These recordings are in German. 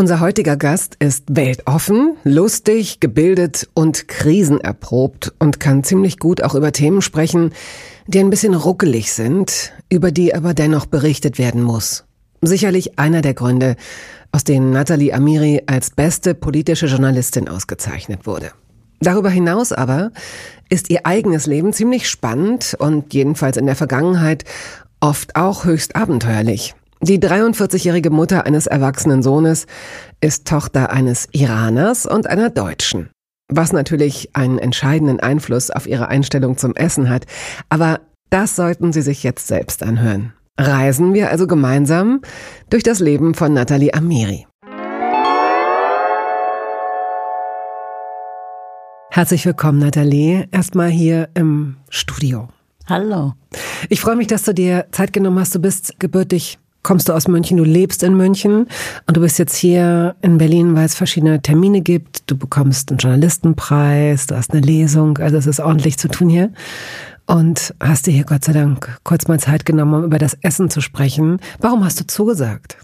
Unser heutiger Gast ist weltoffen, lustig, gebildet und krisenerprobt und kann ziemlich gut auch über Themen sprechen, die ein bisschen ruckelig sind, über die aber dennoch berichtet werden muss. Sicherlich einer der Gründe, aus denen Nathalie Amiri als beste politische Journalistin ausgezeichnet wurde. Darüber hinaus aber ist ihr eigenes Leben ziemlich spannend und jedenfalls in der Vergangenheit oft auch höchst abenteuerlich. Die 43-jährige Mutter eines erwachsenen Sohnes ist Tochter eines Iraners und einer Deutschen. Was natürlich einen entscheidenden Einfluss auf ihre Einstellung zum Essen hat. Aber das sollten Sie sich jetzt selbst anhören. Reisen wir also gemeinsam durch das Leben von Nathalie Amiri. Herzlich willkommen, Nathalie. Erstmal hier im Studio. Hallo. Ich freue mich, dass du dir Zeit genommen hast. Du bist gebürtig kommst du aus München, du lebst in München und du bist jetzt hier in Berlin, weil es verschiedene Termine gibt. Du bekommst einen Journalistenpreis, du hast eine Lesung, also es ist ordentlich zu tun hier. Und hast dir hier Gott sei Dank kurz mal Zeit genommen, um über das Essen zu sprechen. Warum hast du zugesagt?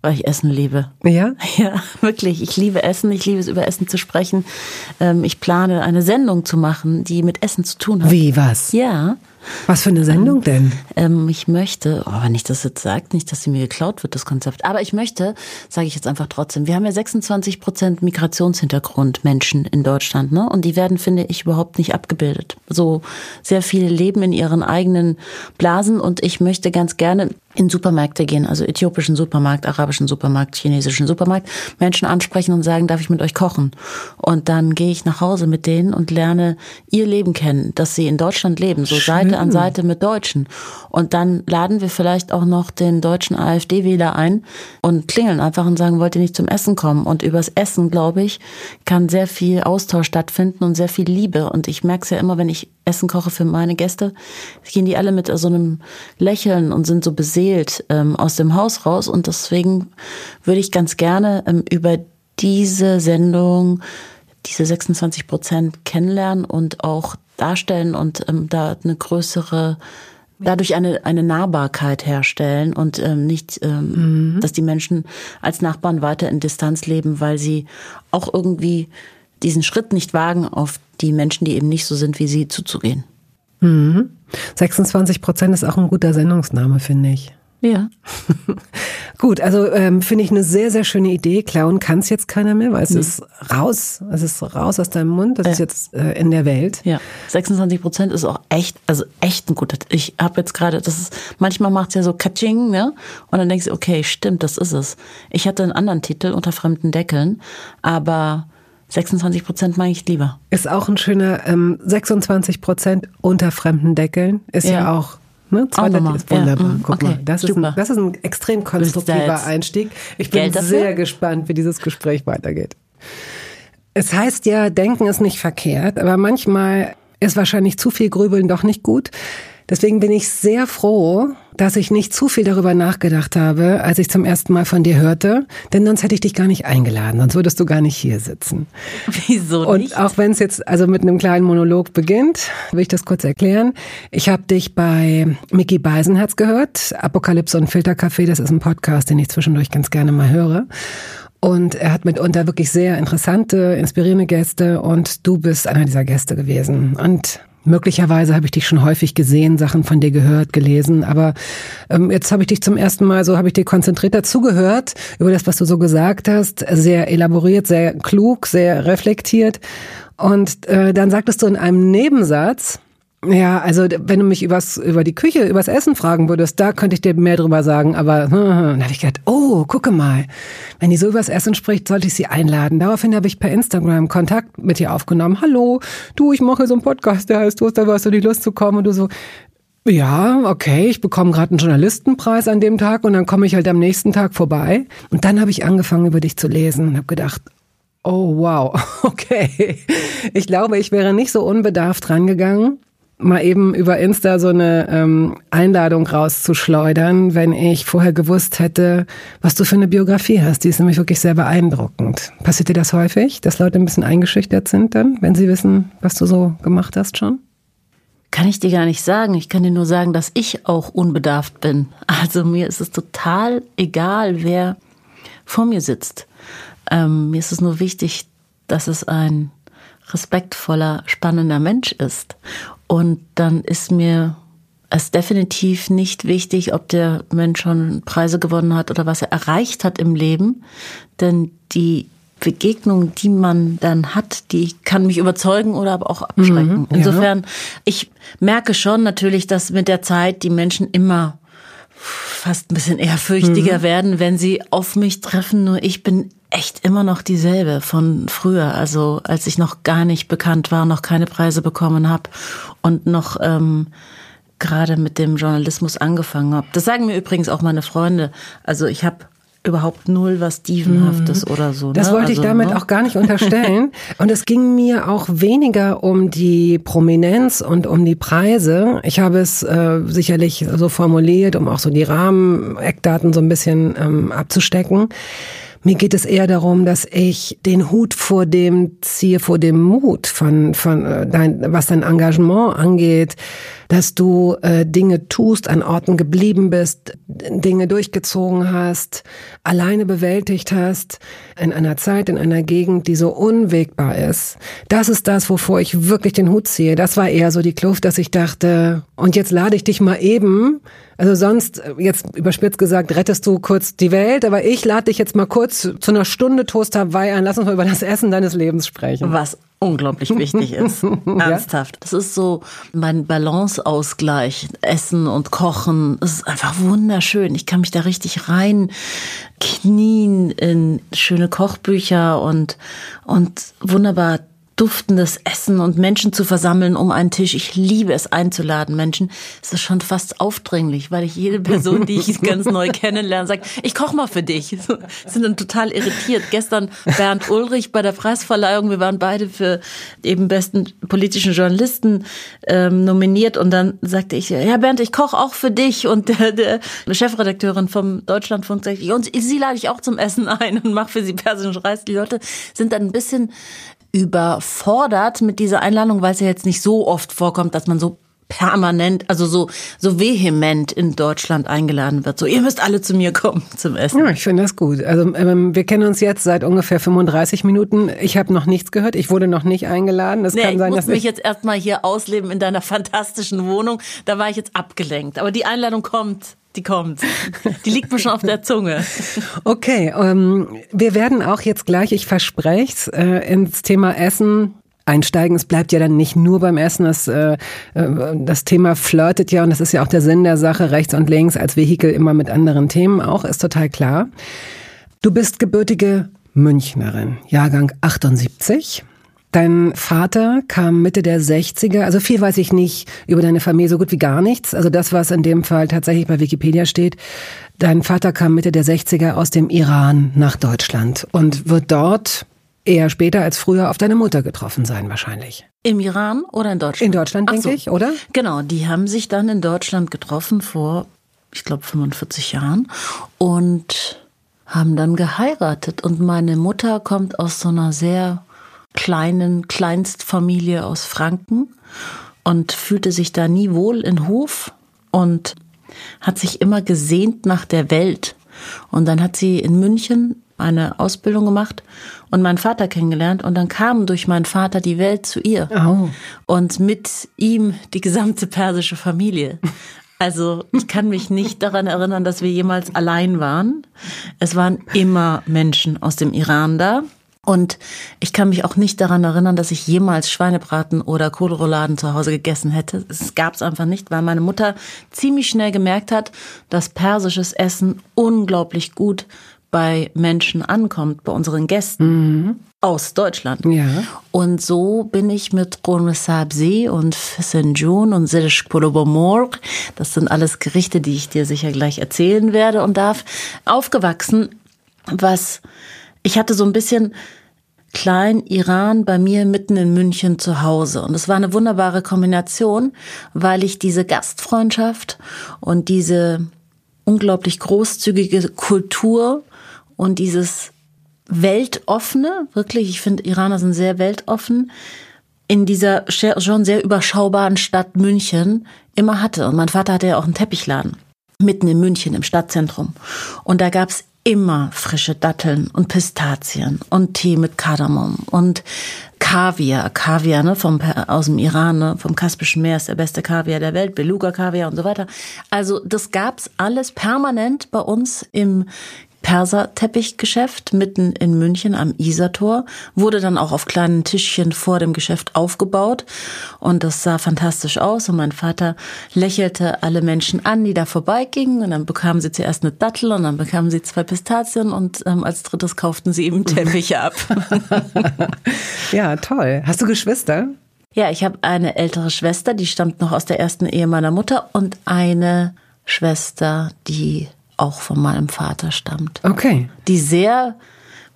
Weil ich Essen liebe. Ja? Ja, wirklich. Ich liebe Essen. Ich liebe es, über Essen zu sprechen. Ähm, ich plane eine Sendung zu machen, die mit Essen zu tun hat. Wie, was? Ja. Was für eine Sendung denn? Ähm, ich möchte, oh, wenn ich das jetzt sage, nicht, dass sie mir geklaut wird, das Konzept, aber ich möchte, sage ich jetzt einfach trotzdem, wir haben ja 26 Prozent Migrationshintergrund Menschen in Deutschland, ne? Und die werden, finde ich, überhaupt nicht abgebildet. So sehr viele leben in ihren eigenen Blasen und ich möchte ganz gerne in Supermärkte gehen, also äthiopischen Supermarkt, arabischen Supermarkt, chinesischen Supermarkt, Menschen ansprechen und sagen, darf ich mit euch kochen? Und dann gehe ich nach Hause mit denen und lerne ihr Leben kennen, dass sie in Deutschland leben, so Schön. Seite an Seite mit Deutschen. Und dann laden wir vielleicht auch noch den deutschen AfD-Wähler ein und klingeln einfach und sagen, wollt ihr nicht zum Essen kommen? Und übers Essen, glaube ich, kann sehr viel Austausch stattfinden und sehr viel Liebe. Und ich merke es ja immer, wenn ich Essen koche für meine Gäste, gehen die alle mit so einem Lächeln und sind so beseelt ähm, aus dem Haus raus. Und deswegen würde ich ganz gerne ähm, über diese Sendung diese 26 Prozent kennenlernen und auch darstellen und ähm, da eine größere dadurch eine, eine Nahbarkeit herstellen und ähm, nicht, ähm, mhm. dass die Menschen als Nachbarn weiter in Distanz leben, weil sie auch irgendwie diesen Schritt nicht wagen, auf die Menschen, die eben nicht so sind wie sie, zuzugehen. Mhm. 26 Prozent ist auch ein guter Sendungsname, finde ich. Ja. Gut, also ähm, finde ich eine sehr, sehr schöne Idee. Klauen kann es jetzt keiner mehr, weil es nee. ist raus, es ist raus aus deinem Mund, das ja. ist jetzt äh, in der Welt. Ja, 26 Prozent ist auch echt, also echt ein guter. Ich habe jetzt gerade, das ist, manchmal macht es ja so Katsching, ne? Und dann denkst du, okay, stimmt, das ist es. Ich hatte einen anderen Titel unter fremden Deckeln, aber 26 Prozent mag ich lieber. Ist auch ein schöner ähm, 26 Prozent unter fremden Deckeln. Ist ja, ja auch Ne? Ist wunderbar. Ja, Guck okay, mal, das ist, ein, das ist ein extrem konstruktiver Einstieg. Ich bin sehr gespannt, wie dieses Gespräch weitergeht. Es heißt ja, denken ist nicht verkehrt, aber manchmal ist wahrscheinlich zu viel Grübeln doch nicht gut. Deswegen bin ich sehr froh, dass ich nicht zu viel darüber nachgedacht habe, als ich zum ersten Mal von dir hörte, denn sonst hätte ich dich gar nicht eingeladen, sonst würdest du gar nicht hier sitzen. Wieso nicht? Und auch wenn es jetzt also mit einem kleinen Monolog beginnt, will ich das kurz erklären. Ich habe dich bei Mickey Beisenherz gehört, Apokalypse und Filterkaffee, das ist ein Podcast, den ich zwischendurch ganz gerne mal höre. Und er hat mitunter wirklich sehr interessante, inspirierende Gäste und du bist einer dieser Gäste gewesen. Und Möglicherweise habe ich dich schon häufig gesehen, Sachen von dir gehört, gelesen, aber ähm, jetzt habe ich dich zum ersten Mal so, habe ich dir konzentriert dazugehört über das, was du so gesagt hast, sehr elaboriert, sehr klug, sehr reflektiert. Und äh, dann sagtest du in einem Nebensatz, ja, also wenn du mich übers, über die Küche, übers Essen fragen würdest, da könnte ich dir mehr drüber sagen. Aber hm, dann habe ich gedacht, oh, gucke mal, wenn die so übers Essen spricht, sollte ich sie einladen. Daraufhin habe ich per Instagram Kontakt mit ihr aufgenommen. Hallo, du, ich mache so einen Podcast, der heißt, du hast du die Lust zu kommen und du so. Ja, okay, ich bekomme gerade einen Journalistenpreis an dem Tag und dann komme ich halt am nächsten Tag vorbei. Und dann habe ich angefangen, über dich zu lesen und habe gedacht, Oh, wow. Okay. Ich glaube, ich wäre nicht so unbedarft rangegangen, mal eben über Insta so eine ähm, Einladung rauszuschleudern, wenn ich vorher gewusst hätte, was du für eine Biografie hast. Die ist nämlich wirklich sehr beeindruckend. Passiert dir das häufig, dass Leute ein bisschen eingeschüchtert sind dann, wenn sie wissen, was du so gemacht hast schon? Kann ich dir gar nicht sagen. Ich kann dir nur sagen, dass ich auch unbedarft bin. Also mir ist es total egal, wer vor mir sitzt. Ähm, mir ist es nur wichtig, dass es ein respektvoller, spannender Mensch ist. Und dann ist mir es definitiv nicht wichtig, ob der Mensch schon Preise gewonnen hat oder was er erreicht hat im Leben. Denn die Begegnung, die man dann hat, die kann mich überzeugen oder aber auch abschrecken. Mhm, Insofern, ja. ich merke schon natürlich, dass mit der Zeit die Menschen immer fast ein bisschen ehrfürchtiger mhm. werden, wenn sie auf mich treffen. Nur ich bin echt immer noch dieselbe von früher, also als ich noch gar nicht bekannt war, noch keine Preise bekommen habe und noch ähm, gerade mit dem Journalismus angefangen habe. Das sagen mir übrigens auch meine Freunde. Also ich habe überhaupt null was Dievenhaftes mhm. oder so. Ne? Das wollte also, ich damit ne? auch gar nicht unterstellen. und es ging mir auch weniger um die Prominenz und um die Preise. Ich habe es äh, sicherlich so formuliert, um auch so die Rahmen, Eckdaten so ein bisschen ähm, abzustecken. Mir geht es eher darum, dass ich den Hut vor dem ziehe, vor dem Mut von, von äh, dein, was dein Engagement angeht, dass du äh, Dinge tust, an Orten geblieben bist, Dinge durchgezogen hast, alleine bewältigt hast, in einer Zeit, in einer Gegend, die so unwegbar ist. Das ist das, wovor ich wirklich den Hut ziehe. Das war eher so die Kluft, dass ich dachte, und jetzt lade ich dich mal eben also sonst, jetzt überspitzt gesagt, rettest du kurz die Welt, aber ich lade dich jetzt mal kurz zu einer Stunde Toast Hawaii ein. Lass uns mal über das Essen deines Lebens sprechen. Was unglaublich wichtig ist. Ernsthaft. Das ist so mein Balanceausgleich. Essen und Kochen. Es ist einfach wunderschön. Ich kann mich da richtig rein knien in schöne Kochbücher und, und wunderbar duftendes Essen und Menschen zu versammeln um einen Tisch. Ich liebe es einzuladen, Menschen. Es ist schon fast aufdringlich, weil ich jede Person, die ich ganz neu kennenlerne, sage, ich koche mal für dich. Sind dann total irritiert. Gestern Bernd Ulrich bei der Preisverleihung, wir waren beide für eben besten politischen Journalisten ähm, nominiert und dann sagte ich, ja Bernd, ich koche auch für dich und der, der Chefredakteurin vom Deutschlandfunk sagte, und sie lade ich auch zum Essen ein und mache für sie persischen Reis. Die Leute sind dann ein bisschen überfordert mit dieser Einladung, weil es ja jetzt nicht so oft vorkommt, dass man so permanent, also so, so vehement in Deutschland eingeladen wird. So, ihr müsst alle zu mir kommen zum Essen. Ja, ich finde das gut. Also ähm, wir kennen uns jetzt seit ungefähr 35 Minuten. Ich habe noch nichts gehört. Ich wurde noch nicht eingeladen. Das nee, kann sein, ich muss dass mich jetzt erstmal hier ausleben in deiner fantastischen Wohnung. Da war ich jetzt abgelenkt. Aber die Einladung kommt. Die kommt. Die liegt mir schon auf der Zunge. Okay, ähm, wir werden auch jetzt gleich, ich verspreche äh, ins Thema Essen einsteigen. Es bleibt ja dann nicht nur beim Essen. Das, äh, äh, das Thema flirtet ja, und das ist ja auch der Sinn der Sache, rechts und links als Vehikel immer mit anderen Themen auch, ist total klar. Du bist gebürtige Münchnerin, Jahrgang 78. Dein Vater kam Mitte der 60er, also viel weiß ich nicht über deine Familie, so gut wie gar nichts. Also das, was in dem Fall tatsächlich bei Wikipedia steht. Dein Vater kam Mitte der 60er aus dem Iran nach Deutschland und wird dort eher später als früher auf deine Mutter getroffen sein, wahrscheinlich. Im Iran oder in Deutschland? In Deutschland, denke so. ich, oder? Genau, die haben sich dann in Deutschland getroffen vor, ich glaube, 45 Jahren und haben dann geheiratet. Und meine Mutter kommt aus so einer sehr kleinen Kleinstfamilie aus Franken und fühlte sich da nie wohl in Hof und hat sich immer gesehnt nach der Welt. Und dann hat sie in München eine Ausbildung gemacht und meinen Vater kennengelernt und dann kam durch meinen Vater die Welt zu ihr oh. und mit ihm die gesamte persische Familie. Also ich kann mich nicht daran erinnern, dass wir jemals allein waren. Es waren immer Menschen aus dem Iran da. Und ich kann mich auch nicht daran erinnern, dass ich jemals Schweinebraten oder Kohlrouladen zu Hause gegessen hätte. Es gab es einfach nicht, weil meine Mutter ziemlich schnell gemerkt hat, dass persisches Essen unglaublich gut bei Menschen ankommt, bei unseren Gästen mhm. aus Deutschland. Ja. Und so bin ich mit Sabzi und Fissenjun und Zirish Polobomor, das sind alles Gerichte, die ich dir sicher gleich erzählen werde und darf, aufgewachsen, was ich hatte so ein bisschen Klein-Iran bei mir mitten in München zu Hause. Und es war eine wunderbare Kombination, weil ich diese Gastfreundschaft und diese unglaublich großzügige Kultur und dieses weltoffene, wirklich, ich finde, Iraner sind sehr weltoffen, in dieser schon sehr überschaubaren Stadt München immer hatte. Und mein Vater hatte ja auch einen Teppichladen mitten in München im Stadtzentrum. Und da gab's immer frische Datteln und Pistazien und Tee mit Kardamom und Kaviar, Kaviar ne, vom, aus dem Iran, ne, vom Kaspischen Meer ist der beste Kaviar der Welt, Beluga-Kaviar und so weiter. Also das gab's alles permanent bei uns im Perserteppichgeschäft mitten in München am Isartor, wurde dann auch auf kleinen Tischchen vor dem Geschäft aufgebaut und das sah fantastisch aus und mein Vater lächelte alle Menschen an, die da vorbeigingen und dann bekamen sie zuerst eine Dattel und dann bekamen sie zwei Pistazien und ähm, als drittes kauften sie eben Teppiche ab. ja, toll. Hast du Geschwister? Ja, ich habe eine ältere Schwester, die stammt noch aus der ersten Ehe meiner Mutter und eine Schwester, die auch von meinem Vater stammt. Okay. Die sehr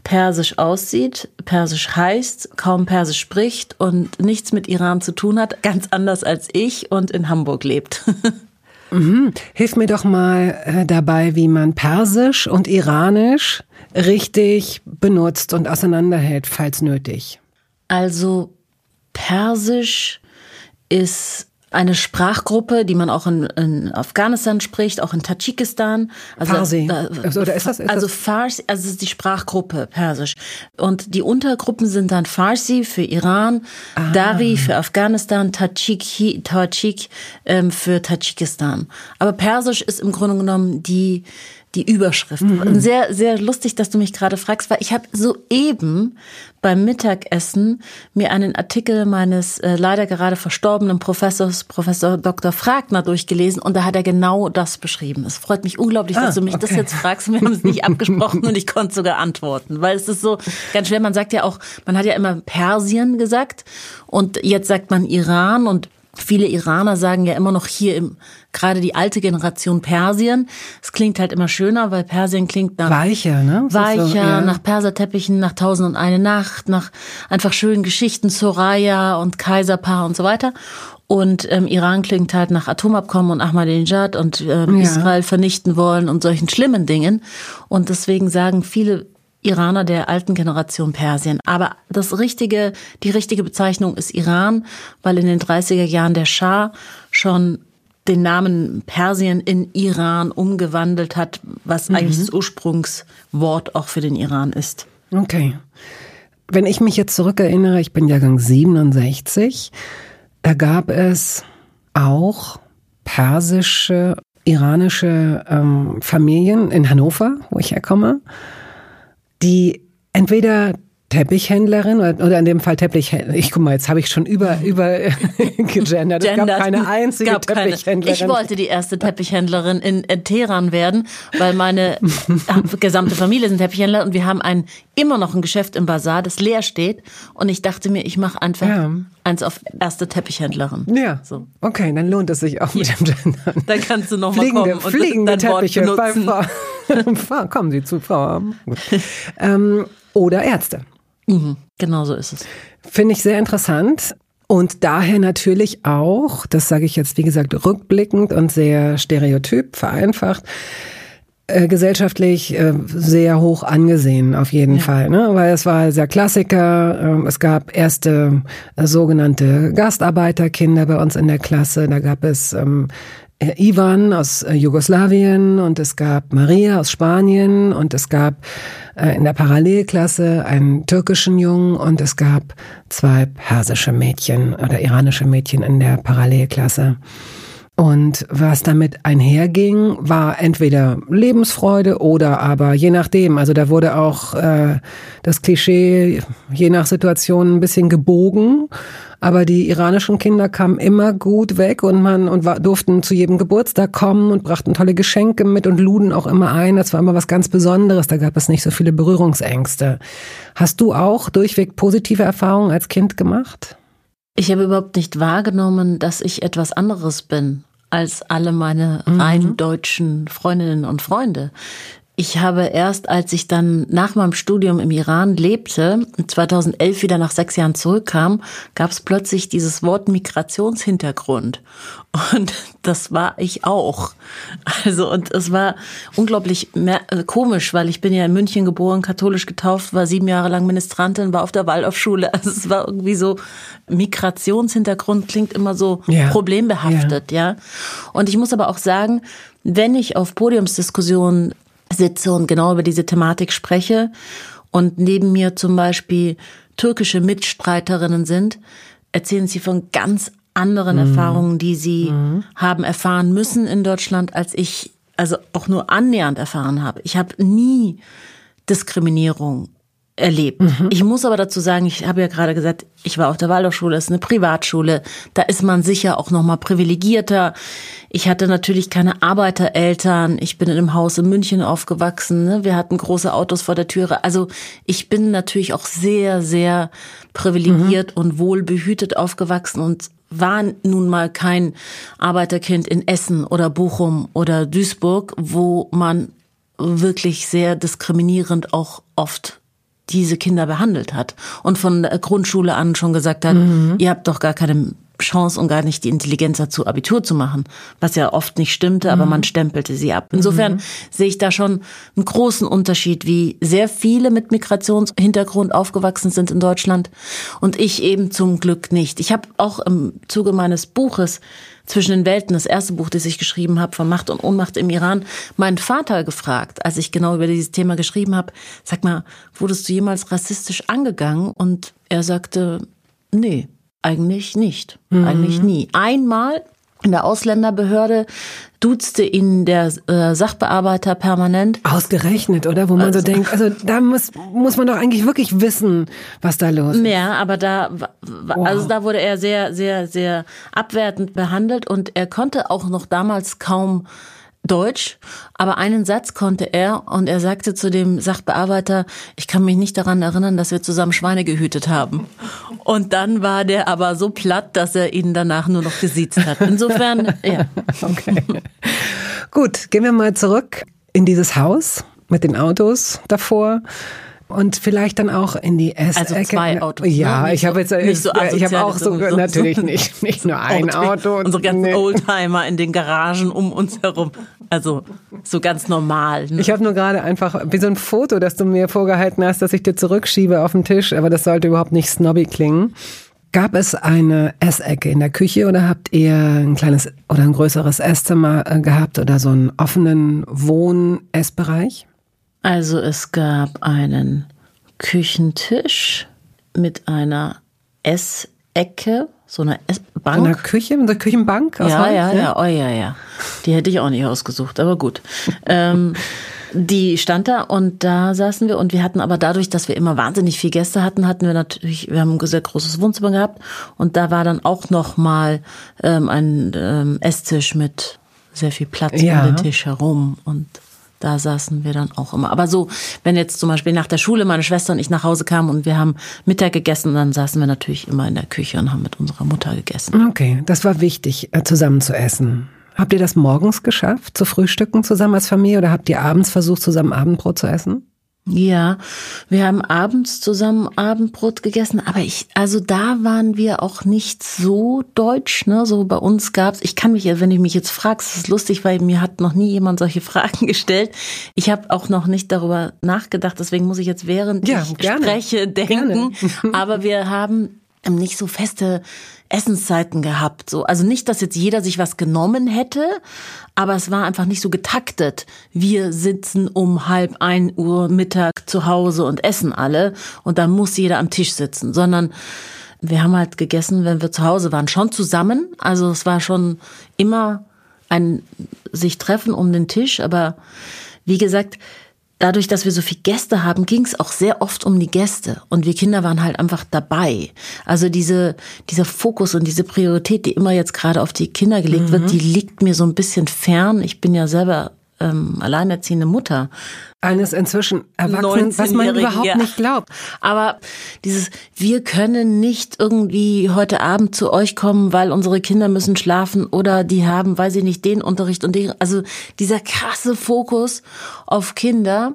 persisch aussieht, persisch heißt, kaum persisch spricht und nichts mit Iran zu tun hat, ganz anders als ich und in Hamburg lebt. Mhm. Hilf mir doch mal äh, dabei, wie man persisch und iranisch richtig benutzt und auseinanderhält, falls nötig. Also persisch ist eine Sprachgruppe, die man auch in, in Afghanistan spricht, auch in Tadschikistan. Also, Farsi. Also, Oder ist das, ist also Farsi, also es ist die Sprachgruppe Persisch. Und die Untergruppen sind dann Farsi für Iran, ah. Dari für Afghanistan, Tadschik, Tadschik ähm, für Tadschikistan. Aber Persisch ist im Grunde genommen die die Überschrift. Mhm. Sehr, sehr lustig, dass du mich gerade fragst, weil ich habe soeben beim Mittagessen mir einen Artikel meines äh, leider gerade verstorbenen Professors, Professor Dr. Fragner, durchgelesen und da hat er genau das beschrieben. Es freut mich unglaublich, ah, dass du mich okay. das jetzt fragst. Wir haben es nicht abgesprochen und ich konnte sogar antworten, weil es ist so ganz schwer. Man sagt ja auch, man hat ja immer Persien gesagt und jetzt sagt man Iran und Viele Iraner sagen ja immer noch hier im, gerade die alte Generation Persien. Es klingt halt immer schöner, weil Persien klingt nach weicher, ne? Weicher, so, ja. nach Perserteppichen, nach Tausend und eine Nacht, nach einfach schönen Geschichten, Soraya und Kaiserpaar und so weiter. Und ähm, Iran klingt halt nach Atomabkommen und Ahmadinejad und ähm, ja. Israel vernichten wollen und solchen schlimmen Dingen. Und deswegen sagen viele Iraner der alten Generation Persien. Aber das richtige, die richtige Bezeichnung ist Iran, weil in den 30er Jahren der Schah schon den Namen Persien in Iran umgewandelt hat, was mhm. eigentlich das Ursprungswort auch für den Iran ist. Okay. Wenn ich mich jetzt zurückerinnere, ich bin Jahrgang 67, da gab es auch persische, iranische ähm, Familien in Hannover, wo ich herkomme die entweder Teppichhändlerin oder, in dem Fall Teppichhändlerin. Ich guck mal, jetzt habe ich schon über über gegendert. Es gab keine einzige gab Teppichhändlerin. Keine. Ich wollte die erste Teppichhändlerin in Teheran werden, weil meine gesamte Familie sind Teppichhändler und wir haben ein immer noch ein Geschäft im Bazar, das leer steht und ich dachte mir, ich mache einfach ja. Eins auf erste Teppichhändlerin. Ja. So. Okay, dann lohnt es sich auch mit dem Gendern. Dann kannst du noch mal kommen und fliegende dein Teppiche Wort benutzen. bei Frau. Kommen Sie zu Frau. Ähm, oder Ärzte. Mhm, genau so ist es. Finde ich sehr interessant. Und daher natürlich auch, das sage ich jetzt wie gesagt rückblickend und sehr stereotyp, vereinfacht, gesellschaftlich äh, sehr hoch angesehen auf jeden ja. Fall, ne? weil es war sehr Klassiker. Ähm, es gab erste äh, sogenannte Gastarbeiterkinder bei uns in der Klasse. Da gab es ähm, äh, Ivan aus äh, Jugoslawien und es gab Maria aus Spanien und es gab äh, in der Parallelklasse einen türkischen Jungen und es gab zwei persische Mädchen oder iranische Mädchen in der Parallelklasse. Und was damit einherging, war entweder Lebensfreude oder aber je nachdem. Also da wurde auch äh, das Klischee je nach Situation ein bisschen gebogen. Aber die iranischen Kinder kamen immer gut weg und man und war, durften zu jedem Geburtstag kommen und brachten tolle Geschenke mit und luden auch immer ein. Das war immer was ganz Besonderes. Da gab es nicht so viele Berührungsängste. Hast du auch durchweg positive Erfahrungen als Kind gemacht? Ich habe überhaupt nicht wahrgenommen, dass ich etwas anderes bin als alle meine mhm. rein deutschen Freundinnen und Freunde. Ich habe erst, als ich dann nach meinem Studium im Iran lebte, 2011 wieder nach sechs Jahren zurückkam, gab es plötzlich dieses Wort Migrationshintergrund. Und das war ich auch. Also, und es war unglaublich äh, komisch, weil ich bin ja in München geboren, katholisch getauft, war sieben Jahre lang Ministrantin, war auf der Waldorfschule. Also es war irgendwie so, Migrationshintergrund klingt immer so ja. problembehaftet, ja. ja. Und ich muss aber auch sagen, wenn ich auf Podiumsdiskussionen sitze und genau über diese Thematik spreche und neben mir zum Beispiel türkische Mitstreiterinnen sind, erzählen sie von ganz anderen mhm. Erfahrungen, die sie mhm. haben erfahren müssen in Deutschland, als ich also auch nur annähernd erfahren habe. Ich habe nie Diskriminierung erlebt. Mhm. Ich muss aber dazu sagen, ich habe ja gerade gesagt, ich war auf der Waldorfschule, das ist eine Privatschule, da ist man sicher auch noch mal privilegierter. Ich hatte natürlich keine Arbeitereltern, ich bin in einem Haus in München aufgewachsen, ne? wir hatten große Autos vor der Türe. Also ich bin natürlich auch sehr, sehr privilegiert mhm. und wohlbehütet aufgewachsen und war nun mal kein Arbeiterkind in Essen oder Bochum oder Duisburg, wo man wirklich sehr diskriminierend auch oft diese Kinder behandelt hat und von der Grundschule an schon gesagt hat, mhm. ihr habt doch gar keine Chance und gar nicht die Intelligenz dazu, Abitur zu machen, was ja oft nicht stimmte, aber mhm. man stempelte sie ab. Insofern mhm. sehe ich da schon einen großen Unterschied, wie sehr viele mit Migrationshintergrund aufgewachsen sind in Deutschland und ich eben zum Glück nicht. Ich habe auch im Zuge meines Buches zwischen den Welten, das erste Buch, das ich geschrieben habe, von Macht und Ohnmacht im Iran, meinen Vater gefragt, als ich genau über dieses Thema geschrieben habe, sag mal, wurdest du jemals rassistisch angegangen? Und er sagte, nee, eigentlich nicht. Mhm. Eigentlich nie. Einmal in der Ausländerbehörde duzte ihn der äh, Sachbearbeiter permanent. Ausgerechnet, oder? Wo man also, so denkt, also da muss, muss man doch eigentlich wirklich wissen, was da los ist. Ja, aber da, wow. also da wurde er sehr, sehr, sehr abwertend behandelt und er konnte auch noch damals kaum Deutsch, aber einen Satz konnte er und er sagte zu dem Sachbearbeiter, ich kann mich nicht daran erinnern, dass wir zusammen Schweine gehütet haben. Und dann war der aber so platt, dass er ihn danach nur noch gesiezt hat. Insofern, ja. Okay. Gut, gehen wir mal zurück in dieses Haus mit den Autos davor. Und vielleicht dann auch in die S-Ecke. Also zwei Autos. Ja, ne? ich habe jetzt nicht so ich habe auch so, natürlich nicht nicht nur ein Auto. Unsere ganzen nee. Oldtimer in den Garagen um uns herum. Also so ganz normal. Ne? Ich habe nur gerade einfach wie so ein Foto, das du mir vorgehalten hast, dass ich dir zurückschiebe auf den Tisch, aber das sollte überhaupt nicht snobby klingen. Gab es eine Essecke in der Küche oder habt ihr ein kleines oder ein größeres Esszimmer äh, gehabt oder so einen offenen Wohn-Essbereich? Also es gab einen Küchentisch mit einer Essecke, so einer Bank. Eine Küche, eine Küchenbank? Aus ja, Holz, ja, ja, oh ja, ja. Die hätte ich auch nicht ausgesucht, aber gut. ähm, die stand da und da saßen wir und wir hatten aber dadurch, dass wir immer wahnsinnig viel Gäste hatten, hatten wir natürlich, wir haben ein sehr großes Wohnzimmer gehabt und da war dann auch noch mal ähm, ein ähm, Esstisch mit sehr viel Platz ja. um den Tisch herum und da saßen wir dann auch immer. Aber so, wenn jetzt zum Beispiel nach der Schule meine Schwester und ich nach Hause kamen und wir haben Mittag gegessen, dann saßen wir natürlich immer in der Küche und haben mit unserer Mutter gegessen. Okay, das war wichtig, äh, zusammen zu essen. Habt ihr das morgens geschafft, zu frühstücken zusammen als Familie oder habt ihr abends versucht, zusammen Abendbrot zu essen? Ja, wir haben abends zusammen Abendbrot gegessen, aber ich, also da waren wir auch nicht so deutsch, ne? So bei uns gab's, ich kann mich, wenn ich mich jetzt fragst, das ist lustig, weil mir hat noch nie jemand solche Fragen gestellt. Ich habe auch noch nicht darüber nachgedacht, deswegen muss ich jetzt während ja, ich gerne. spreche denken. Gerne. aber wir haben nicht so feste Essenszeiten gehabt. So, also nicht, dass jetzt jeder sich was genommen hätte, aber es war einfach nicht so getaktet. Wir sitzen um halb ein Uhr Mittag zu Hause und essen alle und dann muss jeder am Tisch sitzen, sondern wir haben halt gegessen, wenn wir zu Hause waren, schon zusammen. Also es war schon immer ein sich treffen um den Tisch, aber wie gesagt, dadurch, dass wir so viele Gäste haben, ging es auch sehr oft um die Gäste. Und wir Kinder waren halt einfach dabei. Also diese, dieser Fokus und diese Priorität, die immer jetzt gerade auf die Kinder gelegt mhm. wird, die liegt mir so ein bisschen fern. Ich bin ja selber ähm, alleinerziehende Mutter. Eines inzwischen Erwachsenen, was man überhaupt ja. nicht glaubt. Aber dieses, wir können nicht irgendwie heute Abend zu euch kommen, weil unsere Kinder müssen schlafen oder die haben, weiß ich nicht, den Unterricht und den, also dieser krasse Fokus auf Kinder,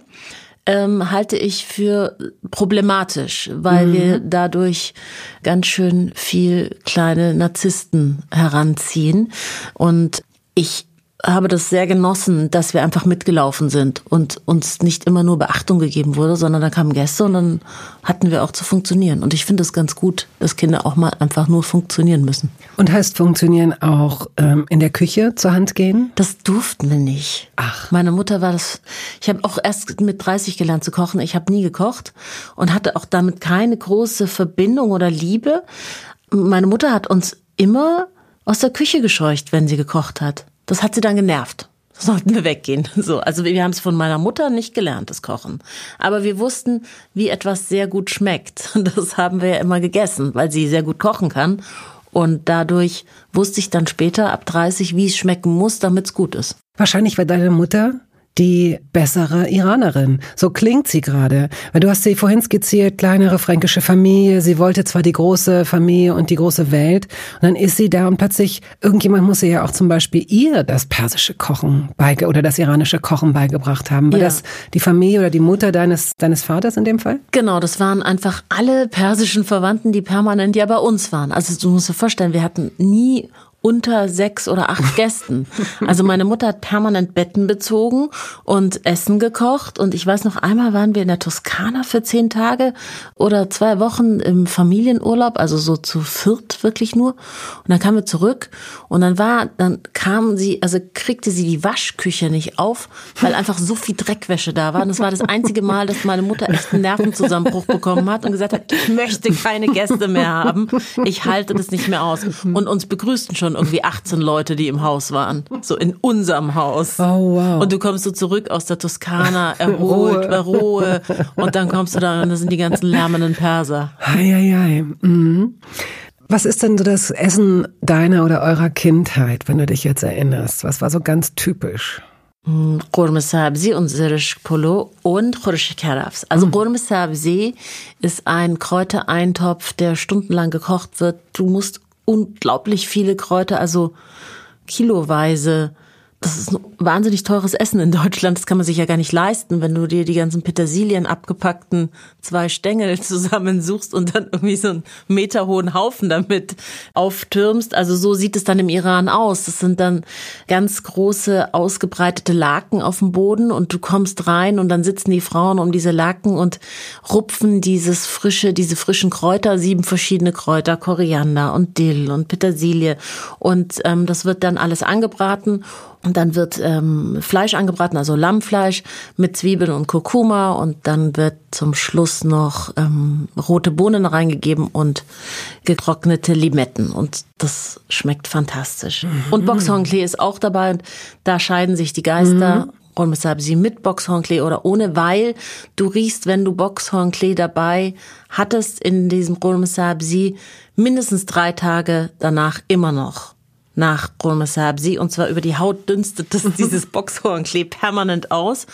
ähm, halte ich für problematisch, weil mhm. wir dadurch ganz schön viel kleine Narzissten heranziehen. Und ich habe das sehr genossen, dass wir einfach mitgelaufen sind und uns nicht immer nur Beachtung gegeben wurde, sondern da kamen Gäste und dann hatten wir auch zu funktionieren. Und ich finde es ganz gut, dass Kinder auch mal einfach nur funktionieren müssen. Und heißt funktionieren auch ähm, in der Küche zur Hand gehen? Das durften wir nicht. Ach. Meine Mutter war das. Ich habe auch erst mit 30 gelernt zu kochen. Ich habe nie gekocht und hatte auch damit keine große Verbindung oder Liebe. Meine Mutter hat uns immer aus der Küche gescheucht, wenn sie gekocht hat. Das hat sie dann genervt. Sollten wir weggehen. So, also wir haben es von meiner Mutter nicht gelernt, das Kochen. Aber wir wussten, wie etwas sehr gut schmeckt. Das haben wir ja immer gegessen, weil sie sehr gut kochen kann. Und dadurch wusste ich dann später ab 30, wie es schmecken muss, damit es gut ist. Wahrscheinlich war deine Mutter die bessere Iranerin. So klingt sie gerade. Weil du hast sie vorhin skizziert, kleinere fränkische Familie. Sie wollte zwar die große Familie und die große Welt. Und dann ist sie da und plötzlich, irgendjemand muss ihr ja auch zum Beispiel ihr das persische Kochen beige oder das iranische Kochen beigebracht haben. War ja. das die Familie oder die Mutter deines, deines Vaters in dem Fall? Genau, das waren einfach alle persischen Verwandten, die permanent ja bei uns waren. Also du musst dir vorstellen, wir hatten nie unter sechs oder acht Gästen. Also meine Mutter hat permanent Betten bezogen und Essen gekocht. Und ich weiß noch, einmal waren wir in der Toskana für zehn Tage oder zwei Wochen im Familienurlaub, also so zu viert wirklich nur. Und dann kamen wir zurück und dann war, dann kam sie, also kriegte sie die Waschküche nicht auf, weil einfach so viel Dreckwäsche da war. Und das war das einzige Mal, dass meine Mutter echt einen Nervenzusammenbruch bekommen hat und gesagt hat, ich möchte keine Gäste mehr haben. Ich halte das nicht mehr aus. Und uns begrüßten schon schon irgendwie 18 Leute, die im Haus waren. So in unserem Haus. Oh, wow. Und du kommst so zurück aus der Toskana, erholt, Ruhe. Ruhe. Und dann kommst du da und das sind die ganzen lärmenden Perser. Hei, hei, hei. Mhm. Was ist denn so das Essen deiner oder eurer Kindheit, wenn du dich jetzt erinnerst? Was war so ganz typisch? Qurme Sabzi und Sirish Polo und Khurish Karafs. Also Qurme Sabzi ist ein Kräutereintopf, der stundenlang gekocht wird. Du musst unglaublich viele Kräuter, also kiloweise das ist ein wahnsinnig teures Essen in Deutschland. Das kann man sich ja gar nicht leisten, wenn du dir die ganzen Petersilien abgepackten zwei Stängel zusammensuchst und dann irgendwie so einen meterhohen Haufen damit auftürmst. Also so sieht es dann im Iran aus. Das sind dann ganz große, ausgebreitete Laken auf dem Boden und du kommst rein und dann sitzen die Frauen um diese Laken und rupfen dieses frische, diese frischen Kräuter, sieben verschiedene Kräuter, Koriander und Dill und Petersilie. Und ähm, das wird dann alles angebraten und dann wird ähm, Fleisch angebraten, also Lammfleisch mit Zwiebeln und Kurkuma. Und dann wird zum Schluss noch ähm, rote Bohnen reingegeben und getrocknete Limetten. Und das schmeckt fantastisch. Mhm. Und Boxhornklee ist auch dabei. Und da scheiden sich die Geister. Mhm. Und weshalb sie mit Boxhornklee oder ohne, weil du riechst, wenn du Boxhornklee dabei hattest in diesem Rolmesabsi, mindestens drei Tage danach immer noch nach Qurmasabsi und zwar über die Haut dünstet das, dieses Boxhornklee permanent aus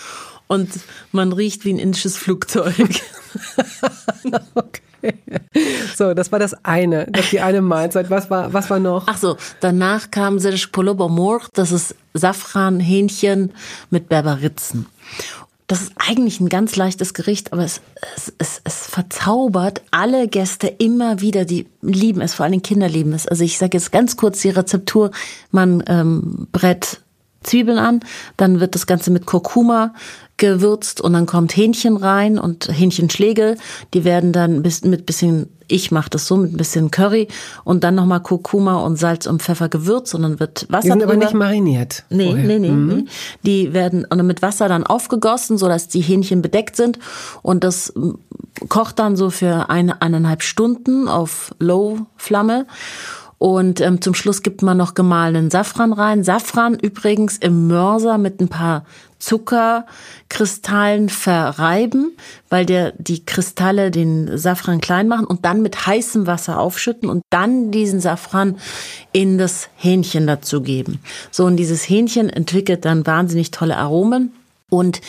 und man riecht wie ein indisches Flugzeug. okay. So, das war das eine, das die eine Mahlzeit. Was war, was war noch? Ach so, danach kam Serish Polobomor, das ist Safran, Hähnchen mit Berberitzen. Das ist eigentlich ein ganz leichtes Gericht, aber es, es, es, es verzaubert alle Gäste immer wieder. Die lieben es, vor allem Kinder lieben es. Also ich sage jetzt ganz kurz die Rezeptur. Man ähm, brett Zwiebeln an, dann wird das Ganze mit Kurkuma gewürzt und dann kommt Hähnchen rein und Hähnchenschläge. Die werden dann mit bisschen, ich mache das so mit ein bisschen Curry und dann nochmal Kurkuma und Salz und Pfeffer gewürzt und dann wird Wasser Die sind drüber. aber nicht mariniert. Nee, vorher. nee, nee, mhm. nee. Die werden mit Wasser dann aufgegossen, sodass die Hähnchen bedeckt sind und das kocht dann so für eine, eineinhalb Stunden auf Low Flamme Und ähm, zum Schluss gibt man noch gemahlenen Safran rein. Safran übrigens im Mörser mit ein paar Zuckerkristallen verreiben, weil der die Kristalle den Safran klein machen und dann mit heißem Wasser aufschütten und dann diesen Safran in das Hähnchen dazu geben. So und dieses Hähnchen entwickelt dann wahnsinnig tolle Aromen und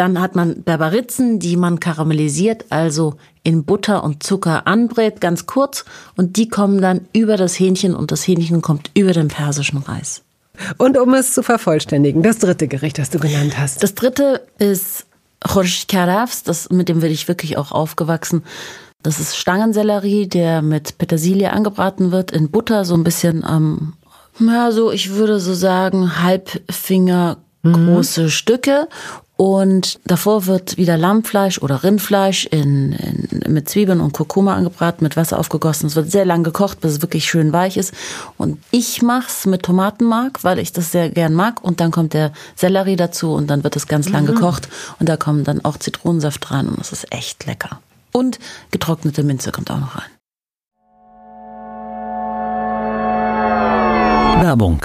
dann hat man Berberitzen, die man karamellisiert, also in Butter und Zucker anbrät, ganz kurz. Und die kommen dann über das Hähnchen und das Hähnchen kommt über den persischen Reis. Und um es zu vervollständigen, das dritte Gericht, das du genannt hast. Das dritte ist Karafs, das, mit dem bin ich wirklich auch aufgewachsen. Das ist Stangensellerie, der mit Petersilie angebraten wird, in Butter, so ein bisschen, ähm, ja, so, ich würde so sagen, Halbfinger große mhm. Stücke und davor wird wieder Lammfleisch oder Rindfleisch in, in, mit Zwiebeln und Kurkuma angebraten, mit Wasser aufgegossen. Es wird sehr lang gekocht, bis es wirklich schön weich ist. Und ich mach's mit Tomatenmark, weil ich das sehr gern mag. Und dann kommt der Sellerie dazu und dann wird es ganz lang mhm. gekocht. Und da kommen dann auch Zitronensaft rein und das ist echt lecker. Und getrocknete Minze kommt auch noch rein. Werbung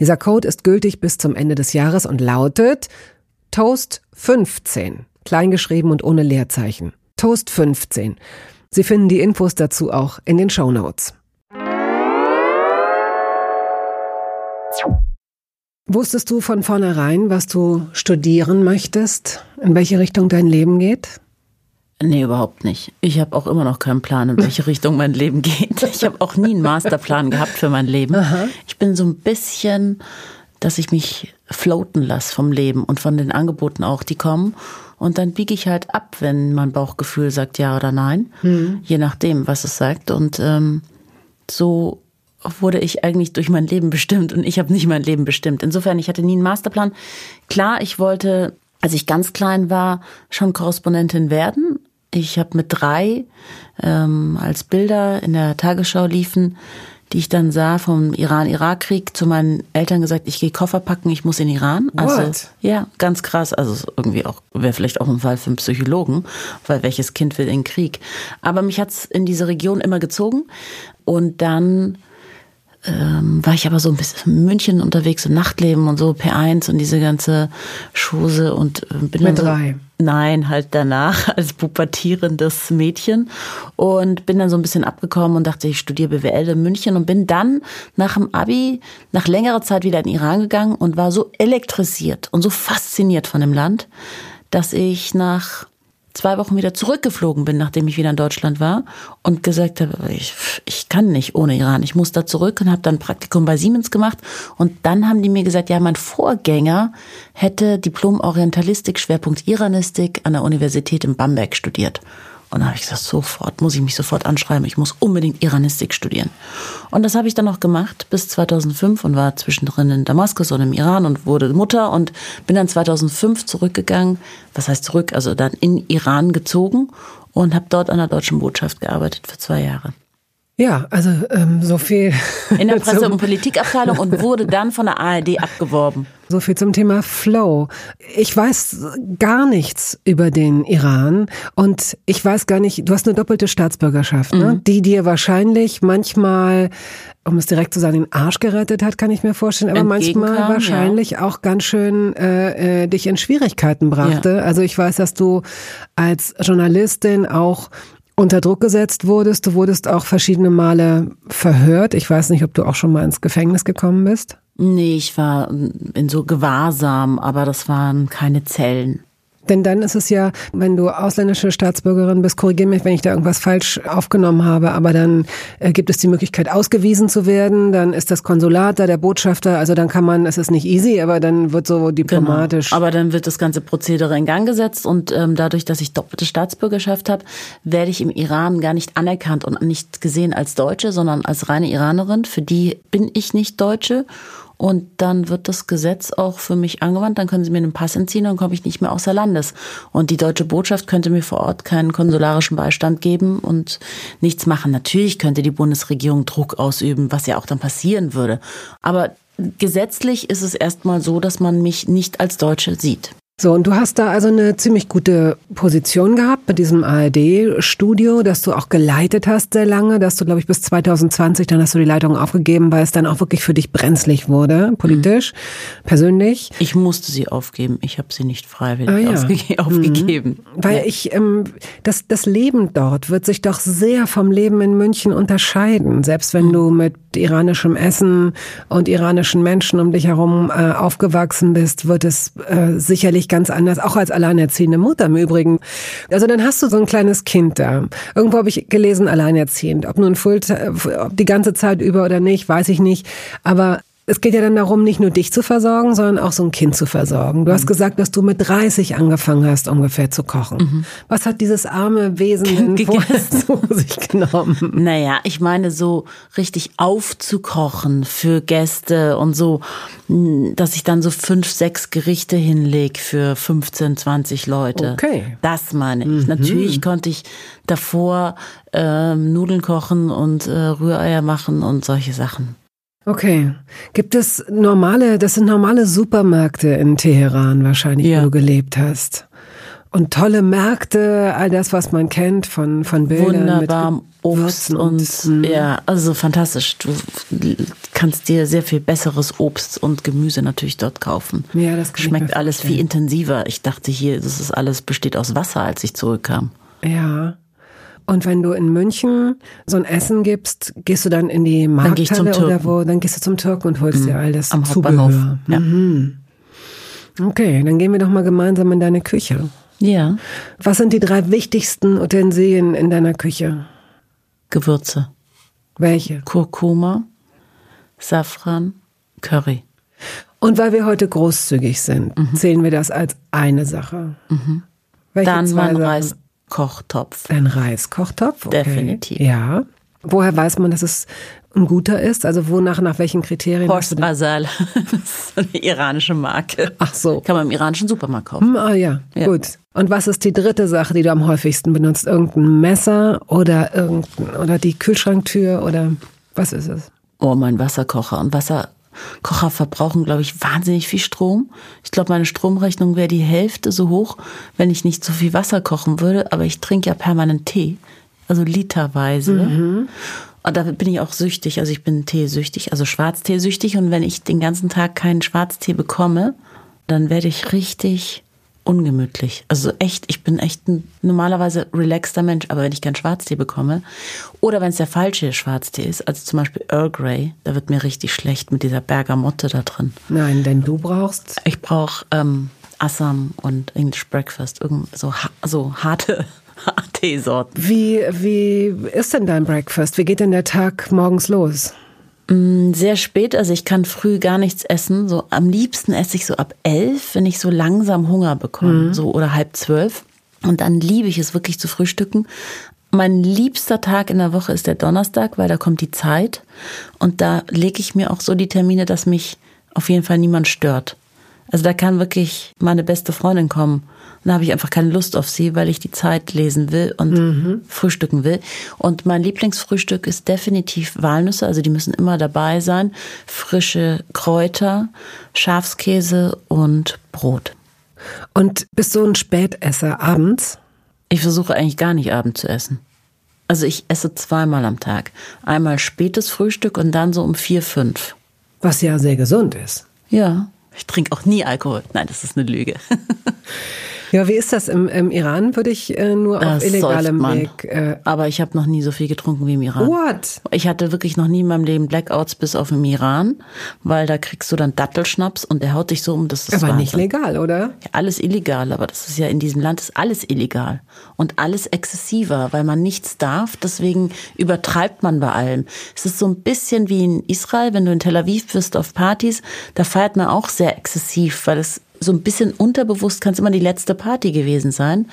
Dieser Code ist gültig bis zum Ende des Jahres und lautet Toast 15, kleingeschrieben und ohne Leerzeichen. Toast 15. Sie finden die Infos dazu auch in den Show Notes. Wusstest du von vornherein, was du studieren möchtest, in welche Richtung dein Leben geht? Nee, überhaupt nicht. Ich habe auch immer noch keinen Plan, in welche Richtung mein Leben geht. Ich habe auch nie einen Masterplan gehabt für mein Leben. Aha. Ich bin so ein bisschen, dass ich mich floaten lasse vom Leben und von den Angeboten auch, die kommen. Und dann biege ich halt ab, wenn mein Bauchgefühl sagt ja oder nein. Mhm. Je nachdem, was es sagt. Und ähm, so wurde ich eigentlich durch mein Leben bestimmt und ich habe nicht mein Leben bestimmt. Insofern, ich hatte nie einen Masterplan. Klar, ich wollte, als ich ganz klein war, schon Korrespondentin werden. Ich habe mit drei, ähm, als Bilder in der Tagesschau liefen, die ich dann sah vom Iran-Irak-Krieg, zu meinen Eltern gesagt, ich gehe Koffer packen, ich muss in Iran. Also What? ja, ganz krass. Also irgendwie auch wäre vielleicht auch ein Fall für einen Psychologen, weil welches Kind will in den Krieg? Aber mich hat's in diese Region immer gezogen und dann ähm, war ich aber so ein bisschen in München unterwegs, im Nachtleben und so, P1 und diese ganze Chose und äh, bin Mit dann so, drei? Nein, halt danach als pubertierendes Mädchen und bin dann so ein bisschen abgekommen und dachte, ich studiere BWL in München und bin dann nach dem Abi nach längerer Zeit wieder in den Iran gegangen und war so elektrisiert und so fasziniert von dem Land, dass ich nach zwei Wochen wieder zurückgeflogen bin, nachdem ich wieder in Deutschland war und gesagt habe, ich, ich kann nicht ohne Iran, ich muss da zurück und habe dann Praktikum bei Siemens gemacht und dann haben die mir gesagt, ja, mein Vorgänger hätte Diplom Orientalistik, Schwerpunkt Iranistik an der Universität in Bamberg studiert. Und da habe ich gesagt, sofort, muss ich mich sofort anschreiben, ich muss unbedingt Iranistik studieren. Und das habe ich dann noch gemacht bis 2005 und war zwischendrin in Damaskus und im Iran und wurde Mutter und bin dann 2005 zurückgegangen, was heißt zurück, also dann in Iran gezogen und habe dort an der deutschen Botschaft gearbeitet für zwei Jahre. Ja, also ähm, so viel. In der Presse- und Politikabteilung und wurde dann von der ARD abgeworben. So viel zum Thema Flow. Ich weiß gar nichts über den Iran und ich weiß gar nicht, du hast eine doppelte Staatsbürgerschaft, ne? die dir wahrscheinlich manchmal, um es direkt zu sagen, den Arsch gerettet hat, kann ich mir vorstellen, aber manchmal wahrscheinlich auch ganz schön äh, äh, dich in Schwierigkeiten brachte. Also ich weiß, dass du als Journalistin auch unter Druck gesetzt wurdest. Du wurdest auch verschiedene Male verhört. Ich weiß nicht, ob du auch schon mal ins Gefängnis gekommen bist. Nee, ich war in so Gewahrsam, aber das waren keine Zellen. Denn dann ist es ja, wenn du ausländische Staatsbürgerin bist, korrigier mich, wenn ich da irgendwas falsch aufgenommen habe, aber dann äh, gibt es die Möglichkeit, ausgewiesen zu werden, dann ist das Konsulat da, der Botschafter, also dann kann man, es ist nicht easy, aber dann wird so diplomatisch. Genau. Aber dann wird das ganze Prozedere in Gang gesetzt und ähm, dadurch, dass ich doppelte Staatsbürgerschaft habe, werde ich im Iran gar nicht anerkannt und nicht gesehen als Deutsche, sondern als reine Iranerin. Für die bin ich nicht Deutsche. Und dann wird das Gesetz auch für mich angewandt. Dann können sie mir einen Pass entziehen, dann komme ich nicht mehr außer Landes. Und die deutsche Botschaft könnte mir vor Ort keinen konsularischen Beistand geben und nichts machen. Natürlich könnte die Bundesregierung Druck ausüben, was ja auch dann passieren würde. Aber gesetzlich ist es erstmal so, dass man mich nicht als Deutsche sieht. So, und du hast da also eine ziemlich gute Position gehabt bei diesem ARD-Studio, das du auch geleitet hast sehr lange, dass du, glaube ich, bis 2020, dann hast du die Leitung aufgegeben, weil es dann auch wirklich für dich brenzlig wurde, politisch, Mhm. persönlich. Ich musste sie aufgeben. Ich habe sie nicht freiwillig Ah, ja. ausge- aufgegeben. Weil ich, ähm, das, das Leben dort wird sich doch sehr vom Leben in München unterscheiden. Selbst wenn du mit iranischem Essen und iranischen Menschen um dich herum äh, aufgewachsen bist, wird es äh, sicherlich ganz anders, auch als alleinerziehende Mutter im Übrigen. Also dann hast du so ein kleines Kind da. Irgendwo habe ich gelesen, alleinerziehend. Ob nun Full, ob die ganze Zeit über oder nicht, weiß ich nicht. Aber es geht ja dann darum, nicht nur dich zu versorgen, sondern auch so ein Kind zu versorgen. Du hast gesagt, dass du mit 30 angefangen hast, ungefähr zu kochen. Was hat dieses arme Wesen denn zu sich genommen? Naja, ich meine, so richtig aufzukochen für Gäste und so, mh, dass ich dann so fünf, sechs Gerichte hinleg für 15, 20 Leute. Okay. Das meine ich. Natürlich konnte ich davor ähm, Nudeln kochen und äh, Rühreier machen und solche Sachen. Okay. Gibt es normale, das sind normale Supermärkte in Teheran wahrscheinlich, Ja. wo du gelebt hast. Und tolle Märkte, all das, was man kennt von, von Bildern. Wunderbar, mit Obst Gewürzen und, Mhm. ja, also fantastisch. Du kannst dir sehr viel besseres Obst und Gemüse natürlich dort kaufen. Ja, das Schmeckt alles viel intensiver. Ich dachte hier, das ist alles besteht aus Wasser, als ich zurückkam. Ja. Und wenn du in München so ein Essen gibst, gehst du dann in die Markthalle oder wo? Dann gehst du zum Türken und holst dir all das Am Hauptbahnhof. Zubehör. Ja. Okay, dann gehen wir doch mal gemeinsam in deine Küche. ja, Was sind die drei wichtigsten Utensilien in deiner Küche? Gewürze. Welche? Kurkuma, Safran, Curry. Und weil wir heute großzügig sind, zählen wir das als eine Sache. Welche Dann zwei mein Sachen? Reiskochtopf. Ein Reiskochtopf. Okay. Definitiv. Ja. Woher weiß man, dass es ein guter ist? Also wonach, nach welchen Kriterien? Horst Basal. das ist eine iranische Marke. Ach so. Kann man im iranischen Supermarkt kaufen. Hm, ah ja, ja, gut. Und was ist die dritte Sache, die du am häufigsten benutzt? Irgendein Messer oder irgendein, oder die Kühlschranktür oder was ist es? Oh, mein Wasserkocher. Und Wasserkocher verbrauchen, glaube ich, wahnsinnig viel Strom. Ich glaube, meine Stromrechnung wäre die Hälfte so hoch, wenn ich nicht so viel Wasser kochen würde. Aber ich trinke ja permanent Tee. Also literweise. Mhm. Und da bin ich auch süchtig. Also ich bin teesüchtig, also Schwarzteesüchtig. Und wenn ich den ganzen Tag keinen Schwarztee bekomme, dann werde ich richtig ungemütlich. Also echt, ich bin echt ein normalerweise relaxter Mensch, aber wenn ich keinen Schwarztee bekomme oder wenn es der falsche Schwarztee ist, also zum Beispiel Earl Grey, da wird mir richtig schlecht mit dieser Bergamotte da drin. Nein, denn du brauchst? Ich brauche ähm, Assam und English Breakfast, irgend so, so harte Teesorten. Wie, wie ist denn dein Breakfast? Wie geht denn der Tag morgens los? Mm, sehr spät, also ich kann früh gar nichts essen. So am liebsten esse ich so ab elf, wenn ich so langsam Hunger bekomme, mhm. so oder halb zwölf. Und dann liebe ich es wirklich zu frühstücken. Mein liebster Tag in der Woche ist der Donnerstag, weil da kommt die Zeit. Und da lege ich mir auch so die Termine, dass mich auf jeden Fall niemand stört. Also da kann wirklich meine beste Freundin kommen dann habe ich einfach keine Lust auf sie, weil ich die Zeit lesen will und mhm. frühstücken will. Und mein Lieblingsfrühstück ist definitiv Walnüsse, also die müssen immer dabei sein. Frische Kräuter, Schafskäse und Brot. Und bist du ein Spätesser abends? Ich versuche eigentlich gar nicht abends zu essen. Also ich esse zweimal am Tag. Einmal spätes Frühstück und dann so um vier, fünf. Was ja sehr gesund ist. Ja. Ich trinke auch nie Alkohol. Nein, das ist eine Lüge. Ja, wie ist das im, im Iran? Würde ich äh, nur das auf illegalem Weg. Äh Aber ich habe noch nie so viel getrunken wie im Iran. What? Ich hatte wirklich noch nie in meinem Leben Blackouts bis auf im Iran, weil da kriegst du dann Dattelschnaps und der haut dich so um, das ist Aber Wahnsinn. nicht legal, oder? Ja, alles illegal, aber das ist ja in diesem Land ist alles illegal und alles exzessiver, weil man nichts darf. Deswegen übertreibt man bei allem. Es ist so ein bisschen wie in Israel, wenn du in Tel Aviv bist auf Partys, da feiert man auch sehr exzessiv, weil es so ein bisschen unterbewusst kann es immer die letzte Party gewesen sein.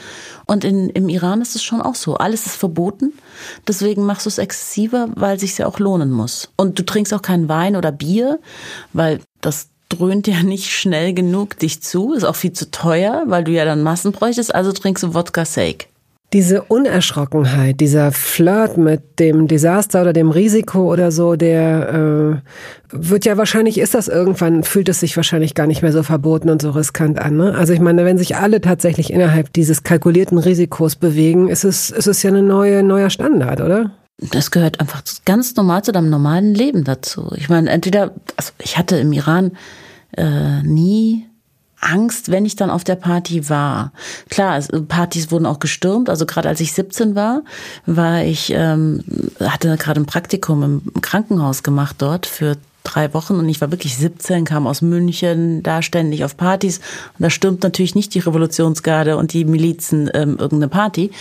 Und in, im Iran ist es schon auch so. Alles ist verboten. Deswegen machst du es exzessiver, weil es sich ja auch lohnen muss. Und du trinkst auch keinen Wein oder Bier, weil das dröhnt ja nicht schnell genug dich zu. Ist auch viel zu teuer, weil du ja dann Massen bräuchtest. Also trinkst du Wodka Sake. Diese Unerschrockenheit, dieser Flirt mit dem Desaster oder dem Risiko oder so, der äh, wird ja wahrscheinlich, ist das irgendwann, fühlt es sich wahrscheinlich gar nicht mehr so verboten und so riskant an. Ne? Also ich meine, wenn sich alle tatsächlich innerhalb dieses kalkulierten Risikos bewegen, ist es, ist es ja eine neue, neuer Standard, oder? Das gehört einfach ganz normal zu deinem normalen Leben dazu. Ich meine, entweder, also ich hatte im Iran äh, nie Angst, wenn ich dann auf der Party war. Klar, Partys wurden auch gestürmt. Also gerade als ich 17 war, war ich ähm, hatte gerade ein Praktikum im Krankenhaus gemacht dort für drei Wochen und ich war wirklich 17, kam aus München, da ständig auf Partys und da stürmt natürlich nicht die Revolutionsgarde und die Milizen ähm, irgendeine Party.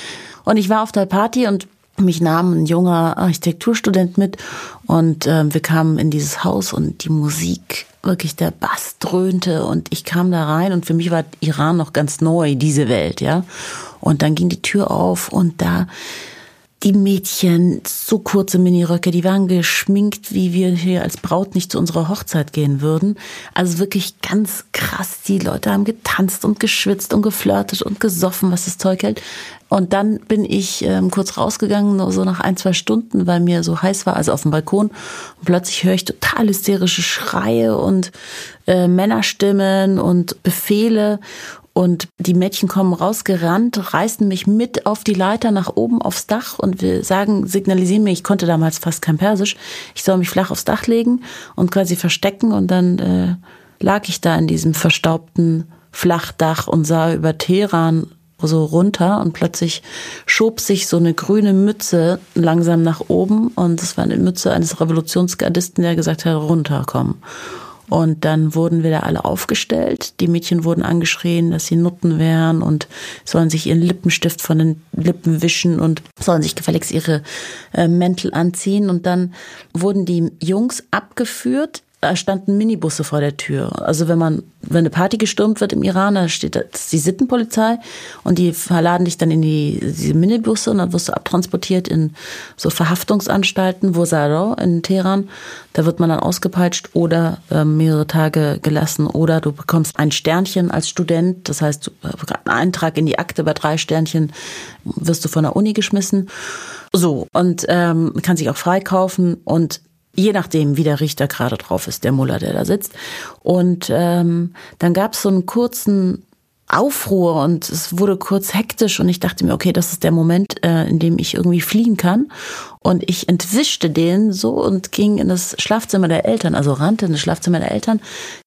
Und ich war auf der Party und mich nahm ein junger Architekturstudent mit und äh, wir kamen in dieses Haus und die Musik wirklich der Bass dröhnte und ich kam da rein und für mich war Iran noch ganz neu, diese Welt, ja. Und dann ging die Tür auf und da die Mädchen, so kurze Miniröcke, die waren geschminkt, wie wir hier als Braut nicht zu unserer Hochzeit gehen würden. Also wirklich ganz krass. Die Leute haben getanzt und geschwitzt und geflirtet und gesoffen, was das Zeug hält. Und dann bin ich ähm, kurz rausgegangen, nur so nach ein, zwei Stunden, weil mir so heiß war, also auf dem Balkon. Und plötzlich höre ich total hysterische Schreie und äh, Männerstimmen und Befehle. Und die Mädchen kommen rausgerannt, reißen mich mit auf die Leiter nach oben aufs Dach und wir sagen, signalisieren mir, ich konnte damals fast kein Persisch, ich soll mich flach aufs Dach legen und quasi verstecken. Und dann äh, lag ich da in diesem verstaubten Flachdach und sah über Teheran so runter und plötzlich schob sich so eine grüne Mütze langsam nach oben und das war eine Mütze eines Revolutionsgardisten, der gesagt hat, runterkommen. Und dann wurden wir da alle aufgestellt. Die Mädchen wurden angeschrien, dass sie Nutten wären und sollen sich ihren Lippenstift von den Lippen wischen und sollen sich gefälligst ihre äh, Mäntel anziehen. Und dann wurden die Jungs abgeführt standen Minibusse vor der Tür. Also wenn man, wenn eine Party gestürmt wird im Iran, da steht da die Sittenpolizei und die verladen dich dann in die diese Minibusse und dann wirst du abtransportiert in so Verhaftungsanstalten, Wosaro in Teheran. Da wird man dann ausgepeitscht oder äh, mehrere Tage gelassen oder du bekommst ein Sternchen als Student. Das heißt, äh, einen Eintrag in die Akte bei drei Sternchen wirst du von der Uni geschmissen. So, und ähm, kann sich auch freikaufen und je nachdem, wie der Richter gerade drauf ist, der Muller, der da sitzt. Und ähm, dann gab es so einen kurzen Aufruhr und es wurde kurz hektisch und ich dachte mir, okay, das ist der Moment, äh, in dem ich irgendwie fliehen kann. Und ich entwischte den so und ging in das Schlafzimmer der Eltern, also rannte in das Schlafzimmer der Eltern,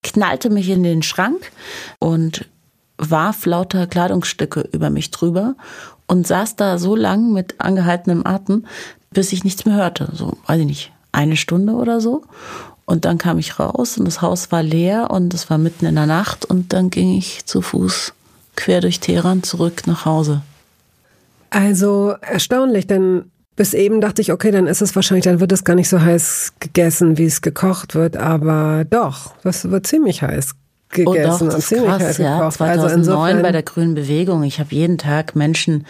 knallte mich in den Schrank und warf lauter Kleidungsstücke über mich drüber und saß da so lang mit angehaltenem Atem, bis ich nichts mehr hörte. So, weiß ich nicht, eine Stunde oder so. Und dann kam ich raus und das Haus war leer und es war mitten in der Nacht und dann ging ich zu Fuß quer durch Teheran zurück nach Hause. Also erstaunlich, denn bis eben dachte ich, okay, dann ist es wahrscheinlich, dann wird es gar nicht so heiß gegessen, wie es gekocht wird, aber doch, das wird ziemlich heiß gegessen oh doch, das und ist krass, ja. 2009 also bei der Grünen Bewegung. Ich habe jeden Tag Menschen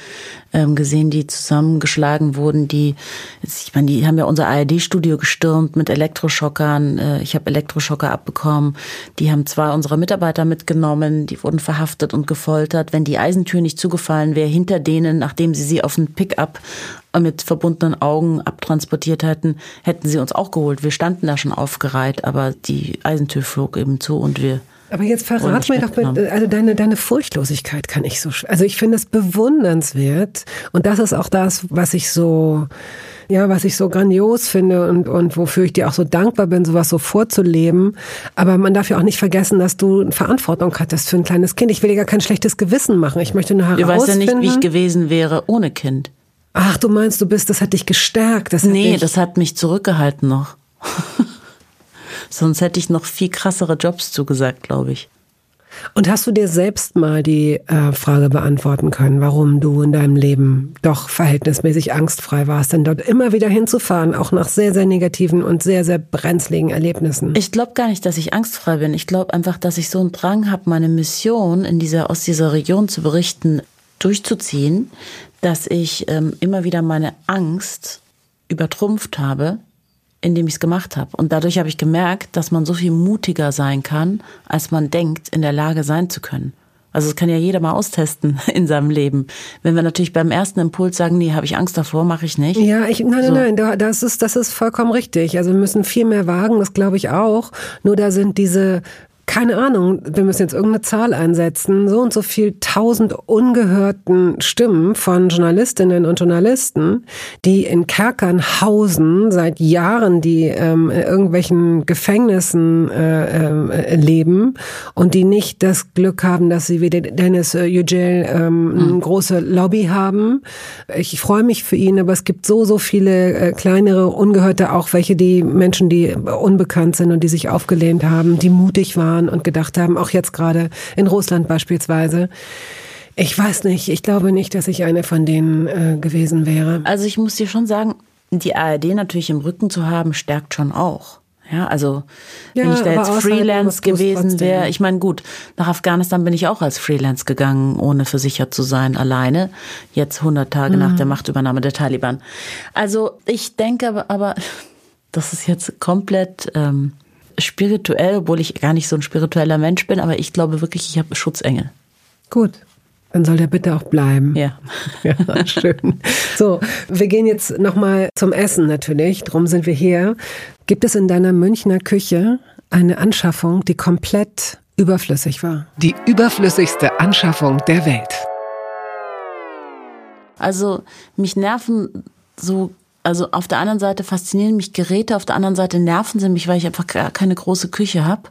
ähm, gesehen, die zusammengeschlagen wurden, die, ich meine, die haben ja unser ARD-Studio gestürmt mit Elektroschockern. Äh, ich habe Elektroschocker abbekommen. Die haben zwei unserer Mitarbeiter mitgenommen, die wurden verhaftet und gefoltert. Wenn die Eisentür nicht zugefallen wäre, hinter denen, nachdem sie sie auf ein Pickup mit verbundenen Augen abtransportiert hätten, hätten sie uns auch geholt. Wir standen da schon aufgereiht, aber die Eisentür flog eben zu und wir aber jetzt verrat mir doch, mit, also deine, deine Furchtlosigkeit kann ich so, also ich finde es bewundernswert und das ist auch das, was ich so, ja, was ich so grandios finde und, und wofür ich dir auch so dankbar bin, sowas so vorzuleben. Aber man darf ja auch nicht vergessen, dass du Verantwortung hattest für ein kleines Kind. Ich will dir gar kein schlechtes Gewissen machen. Ich möchte nur herausfinden. Du weißt ja nicht, wie ich gewesen wäre ohne Kind. Ach, du meinst, du bist, das hat dich gestärkt. Das nee, das hat mich zurückgehalten noch. Sonst hätte ich noch viel krassere Jobs zugesagt, glaube ich. Und hast du dir selbst mal die äh, Frage beantworten können, warum du in deinem Leben doch verhältnismäßig angstfrei warst, denn dort immer wieder hinzufahren, auch nach sehr, sehr negativen und sehr, sehr brenzligen Erlebnissen? Ich glaube gar nicht, dass ich angstfrei bin. Ich glaube einfach, dass ich so einen Drang habe, meine Mission in dieser, aus dieser Region zu berichten, durchzuziehen, dass ich ähm, immer wieder meine Angst übertrumpft habe, indem ich es gemacht habe. Und dadurch habe ich gemerkt, dass man so viel mutiger sein kann, als man denkt, in der Lage sein zu können. Also es kann ja jeder mal austesten in seinem Leben. Wenn wir natürlich beim ersten Impuls sagen, nee, habe ich Angst davor, mache ich nicht. Ja, ich, nein, so. nein, nein, das ist, das ist vollkommen richtig. Also wir müssen viel mehr wagen, das glaube ich auch. Nur da sind diese keine Ahnung, wir müssen jetzt irgendeine Zahl einsetzen, so und so viel tausend ungehörten Stimmen von Journalistinnen und Journalisten, die in Kerkern hausen seit Jahren, die ähm, in irgendwelchen Gefängnissen äh, äh, leben und die nicht das Glück haben, dass sie wie Dennis äh, Yücel ähm, eine hm. große Lobby haben. Ich freue mich für ihn, aber es gibt so, so viele äh, kleinere Ungehörte, auch welche, die Menschen, die unbekannt sind und die sich aufgelehnt haben, die mutig waren waren und gedacht haben, auch jetzt gerade in Russland beispielsweise. Ich weiß nicht, ich glaube nicht, dass ich eine von denen äh, gewesen wäre. Also ich muss dir schon sagen, die ARD natürlich im Rücken zu haben, stärkt schon auch. Ja, also ja, wenn ich da jetzt Freelance gewesen wäre, ich meine, gut, nach Afghanistan bin ich auch als Freelance gegangen, ohne versichert zu sein, alleine. Jetzt 100 Tage mhm. nach der Machtübernahme der Taliban. Also ich denke aber, aber das ist jetzt komplett ähm, spirituell, obwohl ich gar nicht so ein spiritueller Mensch bin, aber ich glaube wirklich, ich habe Schutzengel. Gut. Dann soll der bitte auch bleiben. Ja. Ja, schön. So, wir gehen jetzt nochmal zum Essen natürlich. Drum sind wir hier. Gibt es in deiner Münchner Küche eine Anschaffung, die komplett überflüssig war? Die überflüssigste Anschaffung der Welt. Also, mich nerven so also auf der anderen Seite faszinieren mich Geräte, auf der anderen Seite nerven sie mich, weil ich einfach gar keine große Küche habe.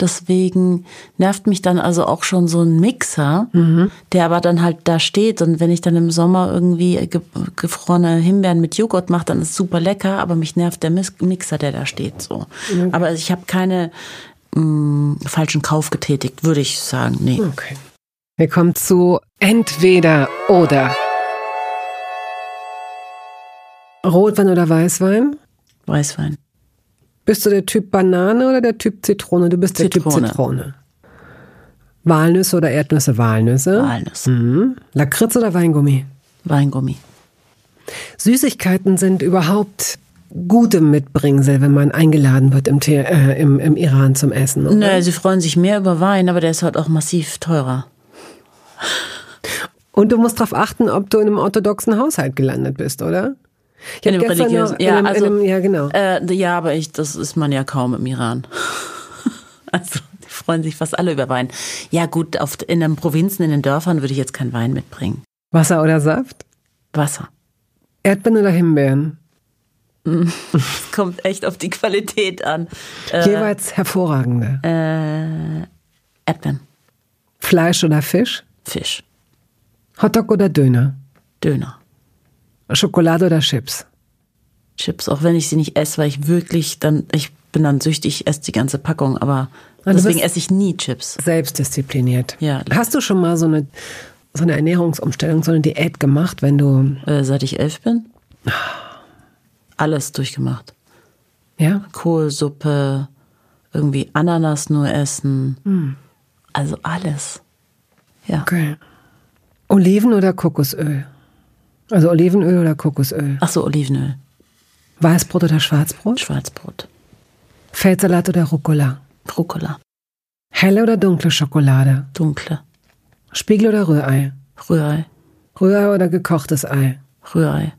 Deswegen nervt mich dann also auch schon so ein Mixer, mhm. der aber dann halt da steht. Und wenn ich dann im Sommer irgendwie gefrorene Himbeeren mit Joghurt mache, dann ist es super lecker, aber mich nervt der Mixer, der da steht. So. Mhm. Aber ich habe keine mh, mm, falschen Kauf getätigt, würde ich sagen. Nee. Okay. Wir kommen zu entweder oder. Rotwein oder Weißwein? Weißwein. Bist du der Typ Banane oder der Typ Zitrone? Du bist der Zitrone. Typ Zitrone. Walnüsse oder Erdnüsse? Walnüsse. Walnuss. Mhm. Lakritz oder Weingummi? Weingummi. Süßigkeiten sind überhaupt gute Mitbringsel, wenn man eingeladen wird im, The äh, im, im Iran zum Essen. oder? Naja, sie freuen sich mehr über Wein, aber der ist halt auch massiv teurer. Und du musst darauf achten, ob du in einem orthodoxen Haushalt gelandet bist, oder? Ich In gestern religiösen. noch- Ja, einem- in also, einem- ja, genau. Äh, ja, aber ich, das ist man ja kaum im Iran. also, die freuen sich fast alle über Wein. Ja, gut, auf, in den Provinzen, in den Dörfern würde ich jetzt keinen Wein mitbringen. Wasser oder Saft? Wasser. Erdbeeren oder Himbeeren? Es kommt echt auf die Qualität an. Äh, Jeweils hervorragende. Erdbeeren, Fleisch oder Fisch? Fisch, Hotdog oder Döner? Döner, Schokolade oder Chips? Chips, auch wenn ich sie nicht esse, weil ich wirklich dann, ich bin dann süchtig, ich esse die ganze Packung, aber du deswegen esse ich nie Chips. Selbstdiszipliniert. Ja. Hast du schon mal so eine, so eine Ernährungsumstellung, so eine Diät gemacht, wenn du, Äh, seit ich elf bin. Alles durchgemacht. ja? Kohlsuppe, irgendwie Ananas nur essen. Also alles. Ja. Okay. Oliven oder Kokosöl? Also Olivenöl oder Kokosöl? Ach so, Olivenöl, Weißbrot oder Schwarzbrot? Schwarzbrot, Feldsalat oder Rucola? Rucola, Helle oder dunkle Schokolade? dunkle, Spiegel oder Rührei? Rührei, Rührei oder gekochtes Ei? Rührei,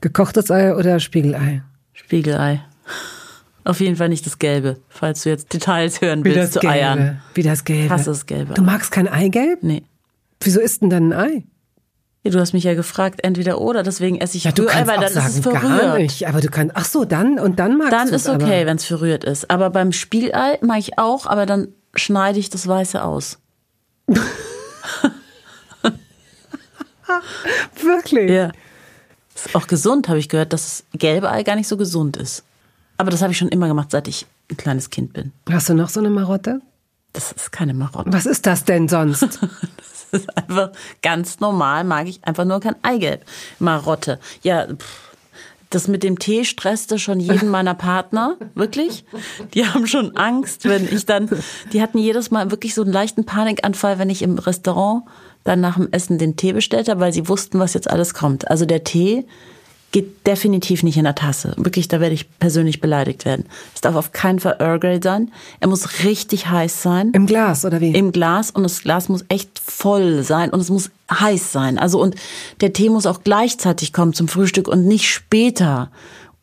Gekochtes Ei oder Spiegelei? Spiegelei. Auf jeden Fall nicht das Gelbe, falls du jetzt Details hören willst zu Eiern. Wie das Gelbe. Hasse das Gelbe. Du magst kein Eigelb? Nee. Wieso isst denn dann ein Ei? Ja, du hast mich ja gefragt, entweder oder, deswegen esse ich Ja, du Rührei, kannst weil dann sagen, ist es gar verrührt. nicht. Aber du kannst, ach so, dann, und dann magst Dann du ist okay, wenn es verrührt ist. Aber beim Spiegelei mache ich auch, aber dann schneide ich das Weiße aus. Wirklich? Ja. Ist auch gesund, habe ich gehört, dass das gelbe Ei gar nicht so gesund ist. Aber das habe ich schon immer gemacht, seit ich ein kleines Kind bin. Hast du noch so eine Marotte? Das ist keine Marotte. Was ist das denn sonst? Das ist einfach ganz normal, mag ich einfach nur kein Eigelb. Marotte. Ja, pff, das mit dem Tee stresste schon jeden meiner Partner, wirklich. Die haben schon Angst, wenn ich dann, die hatten jedes Mal wirklich so einen leichten Panikanfall, wenn ich im Restaurant dann nach dem Essen den Tee bestellt habe, weil sie wussten, was jetzt alles kommt. Also der Tee geht definitiv nicht in der Tasse. Wirklich, da werde ich persönlich beleidigt werden. Es darf auf keinen Fall Earl Grey sein. Er muss richtig heiß sein Im Glas oder wie? im Glas und das Glas muss echt voll sein und es muss heiß sein. Also und der Tee muss auch gleichzeitig kommen zum Frühstück und nicht später.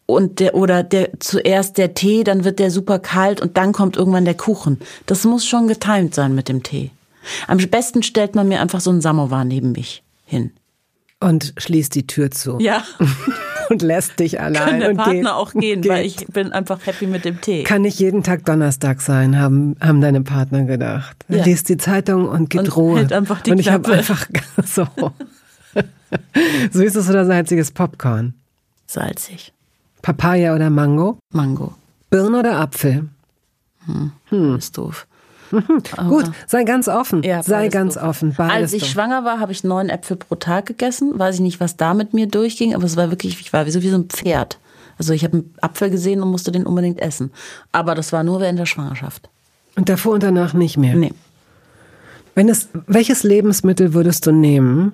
Und der oder der zuerst der Tee, dann wird der super kalt und dann kommt irgendwann der Kuchen. Das muss schon getimt sein mit dem Tee. Am besten stellt man mir einfach so einen Samovar neben mich hin. Und schließt die Tür zu. Ja, Und lässt dich allein. kann der und Partner geht- auch gehen, geht. weil ich bin einfach happy mit dem Tee. Kann nicht jeden Tag Donnerstag sein, haben, haben deine Partner gedacht. Ja. liest die Zeitung und gibt Und Ruhe. hält einfach die und ich habe einfach so süßes oder salziges Popcorn. Salzig. Papaya oder Mango? Mango. Birne oder Apfel? Ist doof. Gut, sei ganz offen. Ja, sei ganz doof. offen. Als ich doof. schwanger war, habe ich neun Äpfel pro Tag gegessen. Weiß ich nicht, was da mit mir durchging, aber es war wirklich, ich war wie so, wie so ein Pferd. Also ich habe einen Apfel gesehen und musste den unbedingt essen. Aber das war nur während der Schwangerschaft. Und davor und danach nicht mehr. Nee. Wenn es, welches Lebensmittel würdest du nehmen?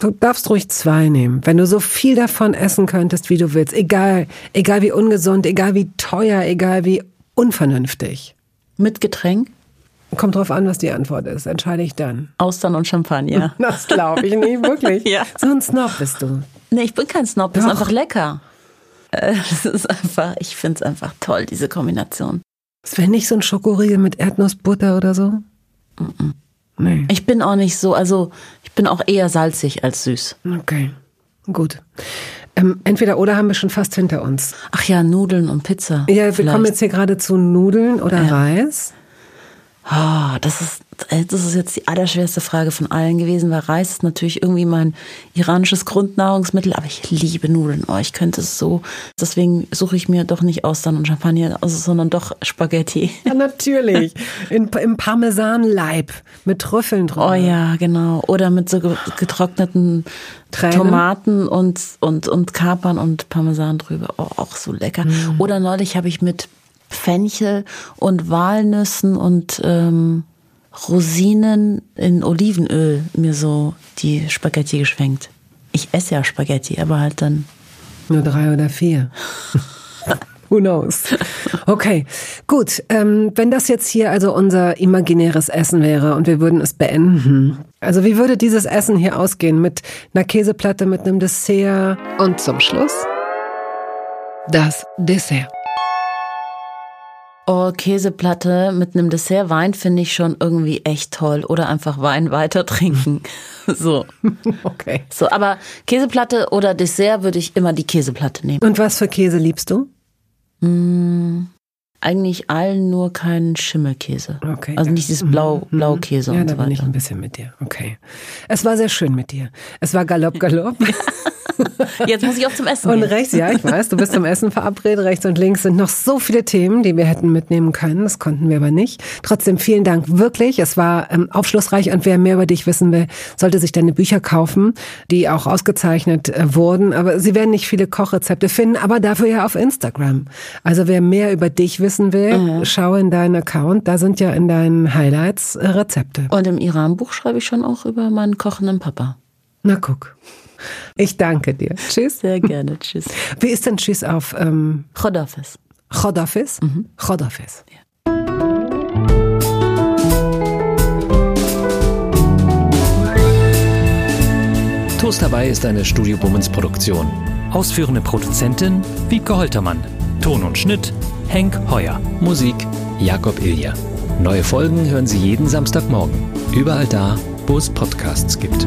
Du darfst ruhig zwei nehmen. Wenn du so viel davon essen könntest, wie du willst. Egal, egal wie ungesund, egal wie teuer, egal wie unvernünftig. Mit Getränk, Kommt drauf an, was die Antwort ist. Entscheide ich dann. Austern und Champagner. Das glaube ich nicht, wirklich. Ja. So ein Snob bist du. nee, ich bin kein Snob, das ist einfach lecker. Äh, Das ist einfach, ich finde es einfach toll, diese Kombination. Das wäre nicht so ein Schokoriegel mit Erdnussbutter oder so? Nee. Ich bin auch nicht so, also ich bin auch eher salzig als süß. Okay. Gut. Ähm, entweder oder haben wir schon fast hinter uns. Ach ja, Nudeln und Pizza. Ja, wir vielleicht. kommen jetzt hier gerade zu Nudeln oder Reis. Ah, das ist, äh, das ist jetzt die allerschwerste Frage von allen gewesen, weil Reis ist natürlich irgendwie mein iranisches Grundnahrungsmittel, aber ich liebe Nudeln. Oh, ich könnte es so. Deswegen suche ich mir doch nicht Austern und Champagner aus, sondern doch Spaghetti. Ja, natürlich. In, Im Parmesanleib mit Trüffeln drüber. Oh ja, genau. Oder mit so ge- getrockneten Tränen? Tomaten und, und, und Kapern und Parmesan drüber. Oh, auch so lecker. Oder neulich habe ich mit Fenchel und Walnüssen und ähm, Rosinen in Olivenöl mir so die Spaghetti geschwenkt. Ich esse ja Spaghetti, aber halt dann. Nur drei oder vier. Who knows? Okay, gut. Ähm, wenn das jetzt hier also unser imaginäres Essen wäre und wir würden es beenden. Also wie würde dieses Essen hier ausgehen? Mit einer Käseplatte, mit einem Dessert und zum Schluss das Dessert. Oh, Käseplatte mit einem Dessert Wein finde ich schon irgendwie echt toll. Oder einfach Wein weiter trinken. So. Okay. So, aber Käseplatte oder Dessert würde ich immer die Käseplatte nehmen. Und was für Käse liebst du? Mmh, eigentlich allen nur keinen Schimmelkäse. Okay. Also nicht dieses Blau, Mhm. Blaukäse Ja, und da so bin ich weiter. ein bisschen mit dir. Okay. Es war sehr schön mit dir. Es war Galopp, Galopp. Jetzt muss ich auch zum Essen Und gehen. rechts, ja, ich weiß, du bist zum Essen verabredet. Rechts und links sind noch so viele Themen, die wir hätten mitnehmen können. Das konnten wir aber nicht. Trotzdem vielen Dank wirklich. Es war ähm, aufschlussreich und wer mehr über dich wissen will, sollte sich deine Bücher kaufen, die auch ausgezeichnet äh, wurden. Aber sie werden nicht viele Kochrezepte finden, aber dafür ja auf Instagram. Also wer mehr über dich wissen will, schau in deinen Account. Da sind ja in deinen Highlights äh, Rezepte. Und im Iran-Buch schreibe ich schon auch über meinen kochenden Papa. Na guck. Ich danke dir. Tschüss. Sehr gerne. Tschüss. Wie ist denn Tschüss auf ähm, Chodafes. Chodafis? Chodafis. Toast dabei ist eine Studio Bummens Produktion. Ausführende Produzentin Wiebke Holtermann. Ton und Schnitt Henk Heuer. Musik Jakob Ilja. Neue Folgen hören Sie jeden Samstagmorgen. Überall da, wo es Podcasts gibt.